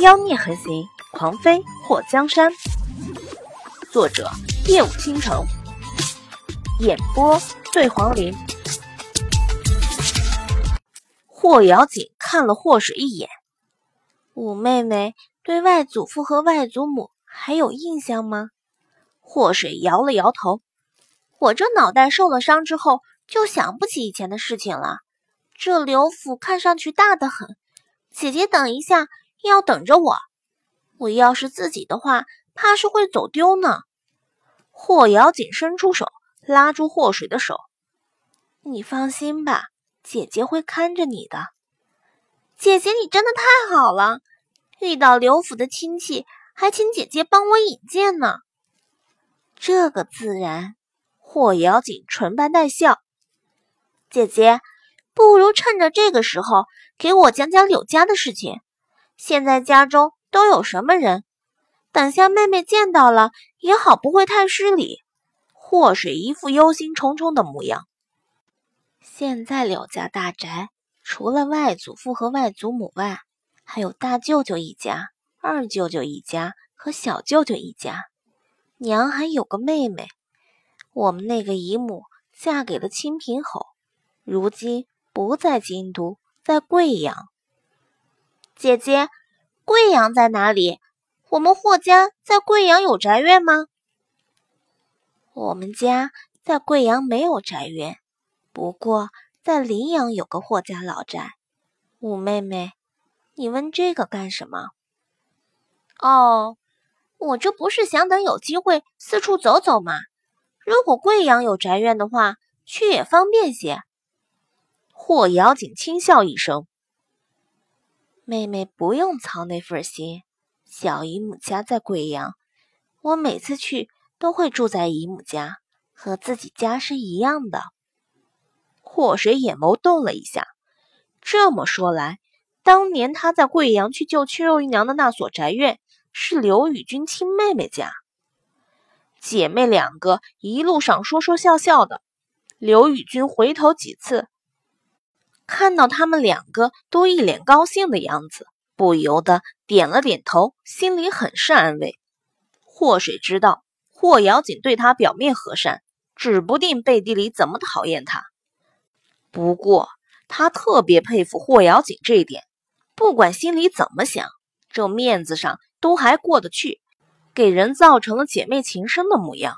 妖孽横行，狂飞破江山。作者：夜舞倾城，演播：醉黄林。霍瑶锦看了霍水一眼，五妹妹对外祖父和外祖母还有印象吗？霍水摇了摇头，我这脑袋受了伤之后，就想不起以前的事情了。这刘府看上去大得很，姐姐等一下。要等着我，我要是自己的话，怕是会走丢呢。霍瑶锦伸出手，拉住霍水的手：“你放心吧，姐姐会看着你的。姐姐，你真的太好了，遇到刘府的亲戚，还请姐姐帮我引荐呢。这个自然。”霍瑶锦唇瓣带笑：“姐姐，不如趁着这个时候，给我讲讲柳家的事情。”现在家中都有什么人？等下妹妹见到了也好，不会太失礼。祸水一副忧心忡忡的模样。现在柳家大宅除了外祖父和外祖母外，还有大舅舅一家、二舅舅一家和小舅舅一家。娘还有个妹妹，我们那个姨母嫁给了清平侯，如今不在京都，在贵阳。姐姐，贵阳在哪里？我们霍家在贵阳有宅院吗？我们家在贵阳没有宅院，不过在临阳有个霍家老宅。五妹妹，你问这个干什么？哦，我这不是想等有机会四处走走吗？如果贵阳有宅院的话，去也方便些。霍瑶锦轻笑一声。妹妹不用操那份心，小姨母家在贵阳，我每次去都会住在姨母家，和自己家是一样的。祸水眼眸动了一下，这么说来，当年他在贵阳去救屈肉姨娘的那所宅院，是刘雨君亲妹妹家。姐妹两个一路上说说笑笑的，刘雨君回头几次。看到他们两个都一脸高兴的样子，不由得点了点头，心里很是安慰。祸水知道霍瑶锦对他表面和善，指不定背地里怎么讨厌他。不过他特别佩服霍瑶锦这一点，不管心里怎么想，这面子上都还过得去，给人造成了姐妹情深的模样。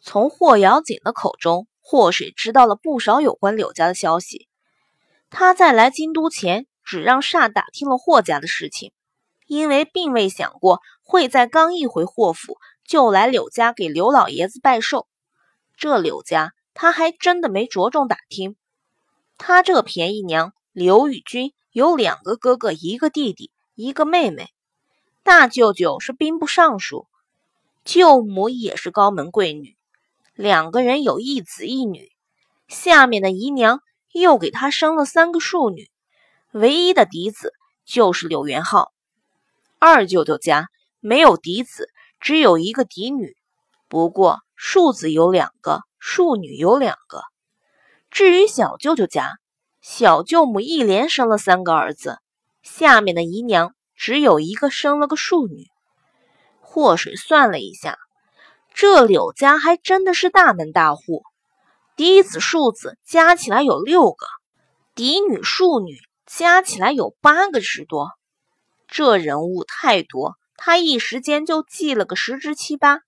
从霍瑶锦的口中，霍水知道了不少有关柳家的消息。他在来京都前，只让煞打听了霍家的事情，因为并未想过会在刚一回霍府就来柳家给刘老爷子拜寿。这柳家他还真的没着重打听。他这便宜娘刘宇君有两个哥哥，一个弟弟，一个妹妹。大舅舅是兵部尚书，舅母也是高门贵女，两个人有一子一女。下面的姨娘。又给他生了三个庶女，唯一的嫡子就是柳元浩。二舅舅家没有嫡子，只有一个嫡女，不过庶子有两个，庶女有两个。至于小舅舅家，小舅母一连生了三个儿子，下面的姨娘只有一个生了个庶女。祸水算了一下，这柳家还真的是大门大户。嫡子、庶子加起来有六个，嫡女、庶女加起来有八个之多。这人物太多，他一时间就记了个十之七八。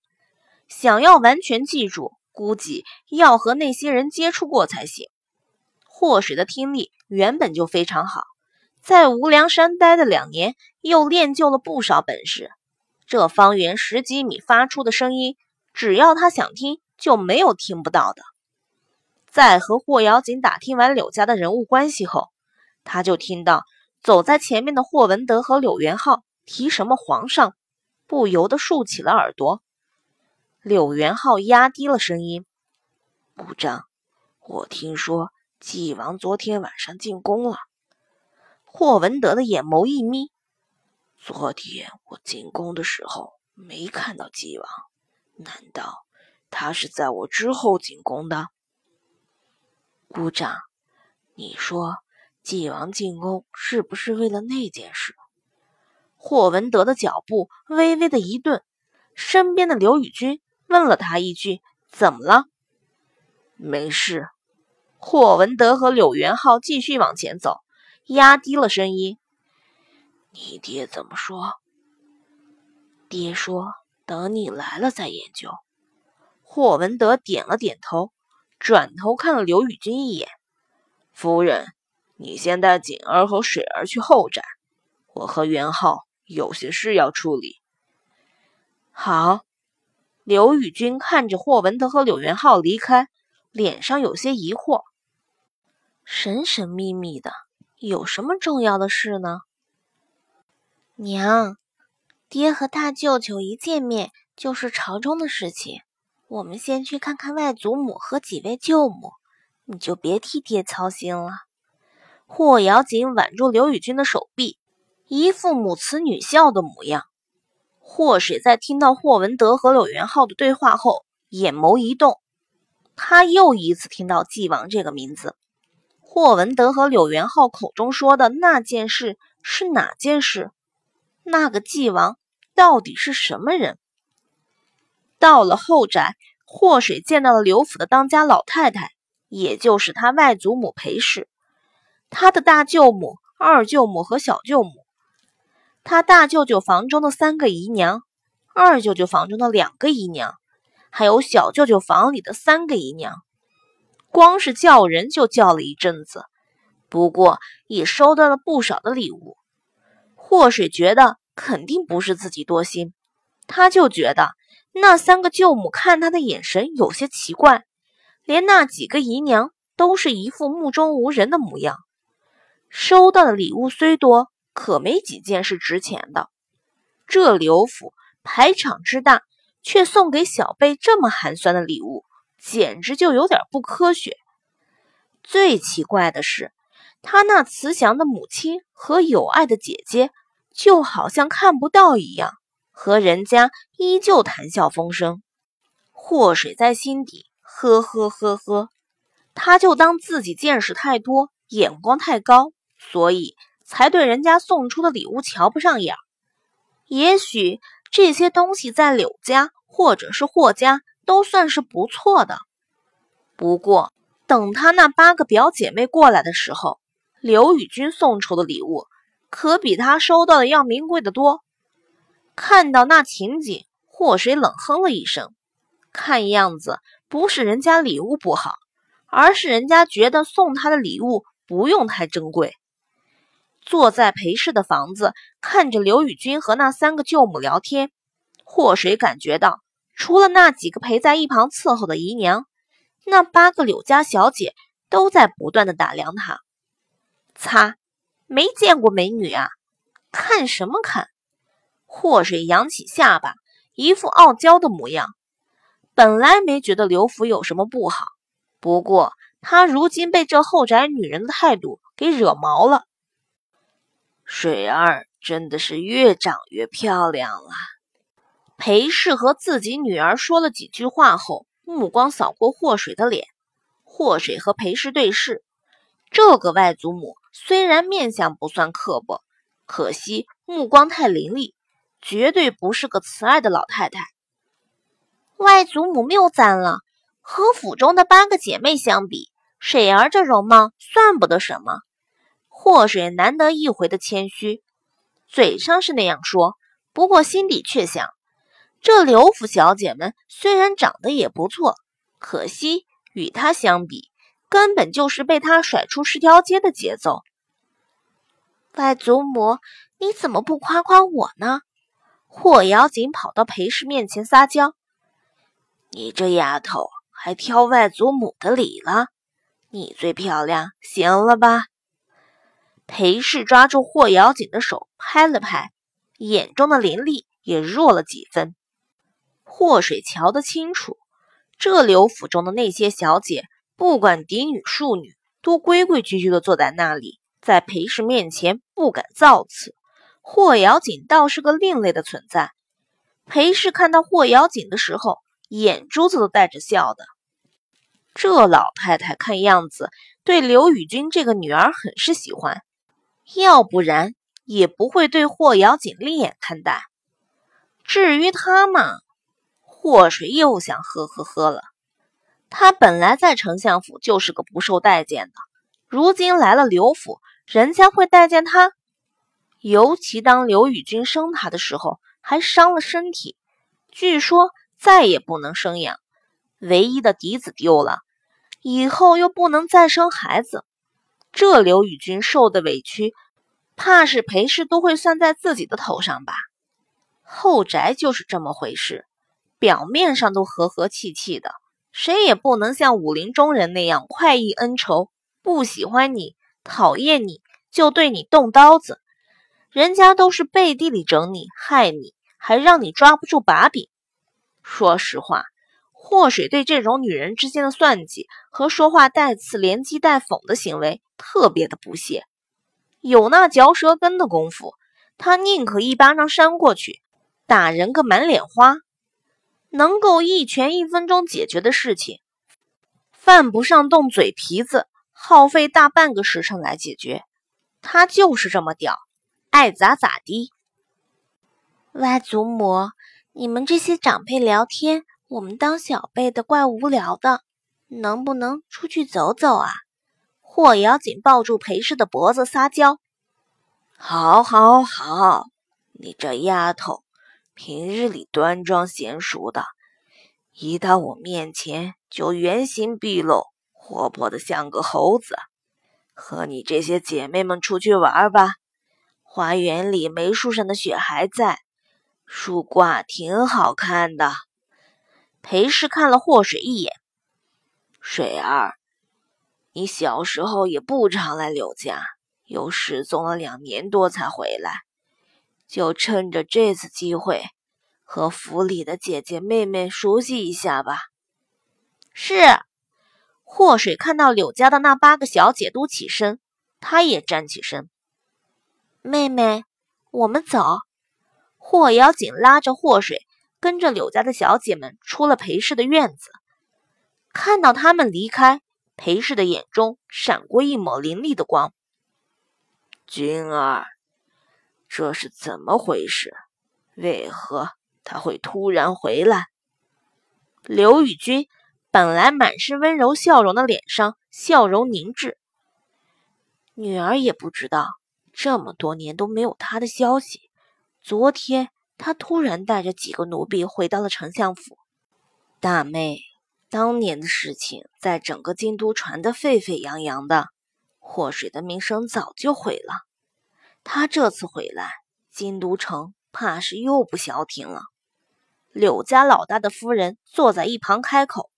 想要完全记住，估计要和那些人接触过才行。霍水的听力原本就非常好，在无量山待的两年，又练就了不少本事。这方圆十几米发出的声音，只要他想听，就没有听不到的。在和霍瑶锦打听完柳家的人物关系后，他就听到走在前面的霍文德和柳元浩提什么皇上，不由得竖起了耳朵。柳元浩压低了声音：“部长，我听说纪王昨天晚上进宫了。”霍文德的眼眸一眯：“昨天我进宫的时候没看到纪王，难道他是在我之后进宫的？”部长，你说纪王进宫是不是为了那件事？霍文德的脚步微微的一顿，身边的刘宇君问了他一句：“怎么了？”“没事。”霍文德和柳元浩继续往前走，压低了声音：“你爹怎么说？”“爹说等你来了再研究。”霍文德点了点头，转头看了刘宇君一眼：“夫人，你先带锦儿和水儿去后宅，我和元浩有些事要处理。”好。刘宇君看着霍文德和柳元浩离开，脸上有些疑惑。神神秘秘的，有什么重要的事呢？娘，爹和大舅舅一见面就是朝中的事情，我们先去看看外祖母和几位舅母，你就别替爹操心了。霍瑶锦挽住刘宇君的手臂，一副母慈女孝的模样。霍水在听到霍文德和柳元浩的对话后，眼眸一动，他又一次听到“纪王”这个名字。霍文德和柳元浩口中说的那件事是哪件事？那个纪王到底是什么人？到了后宅，霍水见到了刘府的当家老太太，也就是他外祖母裴氏，他的大舅母、二舅母和小舅母，他大舅舅房中的三个姨娘，二舅舅房中的两个姨娘，还有小舅舅房里的三个姨娘。光是叫人就叫了一阵子，不过也收到了不少的礼物。霍水觉得肯定不是自己多心，他就觉得那三个舅母看他的眼神有些奇怪，连那几个姨娘都是一副目中无人的模样。收到的礼物虽多，可没几件是值钱的。这刘府排场之大，却送给小贝这么寒酸的礼物。简直就有点不科学。最奇怪的是，他那慈祥的母亲和有爱的姐姐，就好像看不到一样，和人家依旧谈笑风生。祸水在心底呵呵呵呵，他就当自己见识太多，眼光太高，所以才对人家送出的礼物瞧不上眼。也许这些东西在柳家或者是霍家。都算是不错的，不过等他那八个表姐妹过来的时候，刘宇君送出的礼物可比他收到的要名贵的多。看到那情景，祸水冷哼了一声，看样子不是人家礼物不好，而是人家觉得送他的礼物不用太珍贵。坐在裴氏的房子，看着刘宇君和那三个舅母聊天，祸水感觉到。除了那几个陪在一旁伺候的姨娘，那八个柳家小姐都在不断的打量他。擦，没见过美女啊！看什么看？祸水扬起下巴，一副傲娇的模样。本来没觉得刘福有什么不好，不过他如今被这后宅女人的态度给惹毛了。水儿真的是越长越漂亮了。裴氏和自己女儿说了几句话后，目光扫过霍水的脸。霍水和裴氏对视，这个外祖母虽然面相不算刻薄，可惜目光太凌厉，绝对不是个慈爱的老太太。外祖母谬赞了，和府中的八个姐妹相比，水儿这容貌算不得什么。祸水难得一回的谦虚，嘴上是那样说，不过心底却想。这刘府小姐们虽然长得也不错，可惜与她相比，根本就是被她甩出十条街的节奏。外祖母，你怎么不夸夸我呢？霍瑶锦跑到裴氏面前撒娇：“你这丫头还挑外祖母的理了？你最漂亮，行了吧？”裴氏抓住霍瑶锦的手拍了拍，眼中的凌厉也弱了几分。霍水瞧得清楚，这刘府中的那些小姐，不管嫡女庶女，都规规矩矩的坐在那里，在裴氏面前不敢造次。霍瑶锦倒是个另类的存在。裴氏看到霍瑶锦的时候，眼珠子都带着笑的。这老太太看样子对刘宇君这个女儿很是喜欢，要不然也不会对霍瑶锦另眼看待。至于他嘛，祸水又想呵呵呵了。他本来在丞相府就是个不受待见的，如今来了刘府，人家会待见他？尤其当刘宇君生他的时候，还伤了身体，据说再也不能生养，唯一的嫡子丢了，以后又不能再生孩子，这刘宇君受的委屈，怕是裴氏都会算在自己的头上吧？后宅就是这么回事，表面上都和和气气的。谁也不能像武林中人那样快意恩仇，不喜欢你、讨厌你就对你动刀子。人家都是背地里整你、害你，还让你抓不住把柄。说实话，祸水对这种女人之间的算计和说话带刺、连讥带讽的行为特别的不屑。有那嚼舌根的功夫，他宁可一巴掌扇过去，打人个满脸花。能够一拳一分钟解决的事情，犯不上动嘴皮子，耗费大半个时辰来解决。他就是这么屌，爱咋咋地。外祖母，你们这些长辈聊天，我们当小辈的怪无聊的，能不能出去走走啊？霍瑶紧抱住裴氏的脖子撒娇：“好，好，好，你这丫头。”平日里端庄娴熟的，一到我面前就原形毕露，活泼的像个猴子。和你这些姐妹们出去玩吧，花园里梅树上的雪还在，树挂挺好看的。裴氏看了霍水一眼，水儿，你小时候也不常来柳家，又失踪了两年多才回来。就趁着这次机会，和府里的姐姐妹妹熟悉一下吧。是，祸水看到柳家的那八个小姐都起身，他也站起身。妹妹，我们走。霍瑶锦拉着祸水，跟着柳家的小姐们出了裴氏的院子。看到他们离开，裴氏的眼中闪过一抹凌厉的光。君儿。这是怎么回事？为何他会突然回来？刘宇君本来满是温柔笑容的脸上笑容凝滞。女儿也不知道，这么多年都没有他的消息。昨天他突然带着几个奴婢回到了丞相府。大妹，当年的事情在整个京都传得沸沸扬扬的，祸水的名声早就毁了。他这次回来，京都城怕是又不消停了。柳家老大的夫人坐在一旁开口：“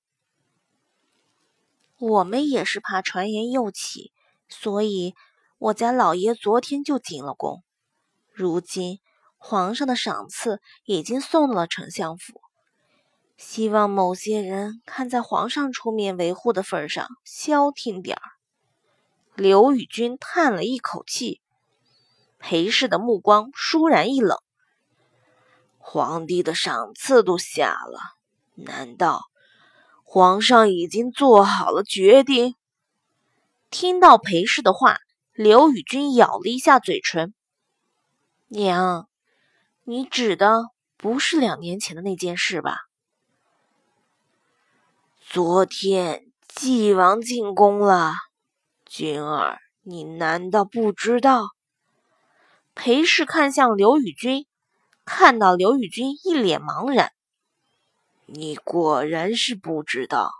我们也是怕传言又起，所以我家老爷昨天就进了宫。如今皇上的赏赐已经送到了丞相府，希望某些人看在皇上出面维护的份上，消停点儿。”刘宇君叹了一口气。裴氏的目光倏然一冷，皇帝的赏赐都下了，难道皇上已经做好了决定？听到裴氏的话，刘宇君咬了一下嘴唇：“娘，你指的不是两年前的那件事吧？昨天纪王进宫了，君儿，你难道不知道？”裴氏看向刘宇君，看到刘宇君一脸茫然，你果然是不知道。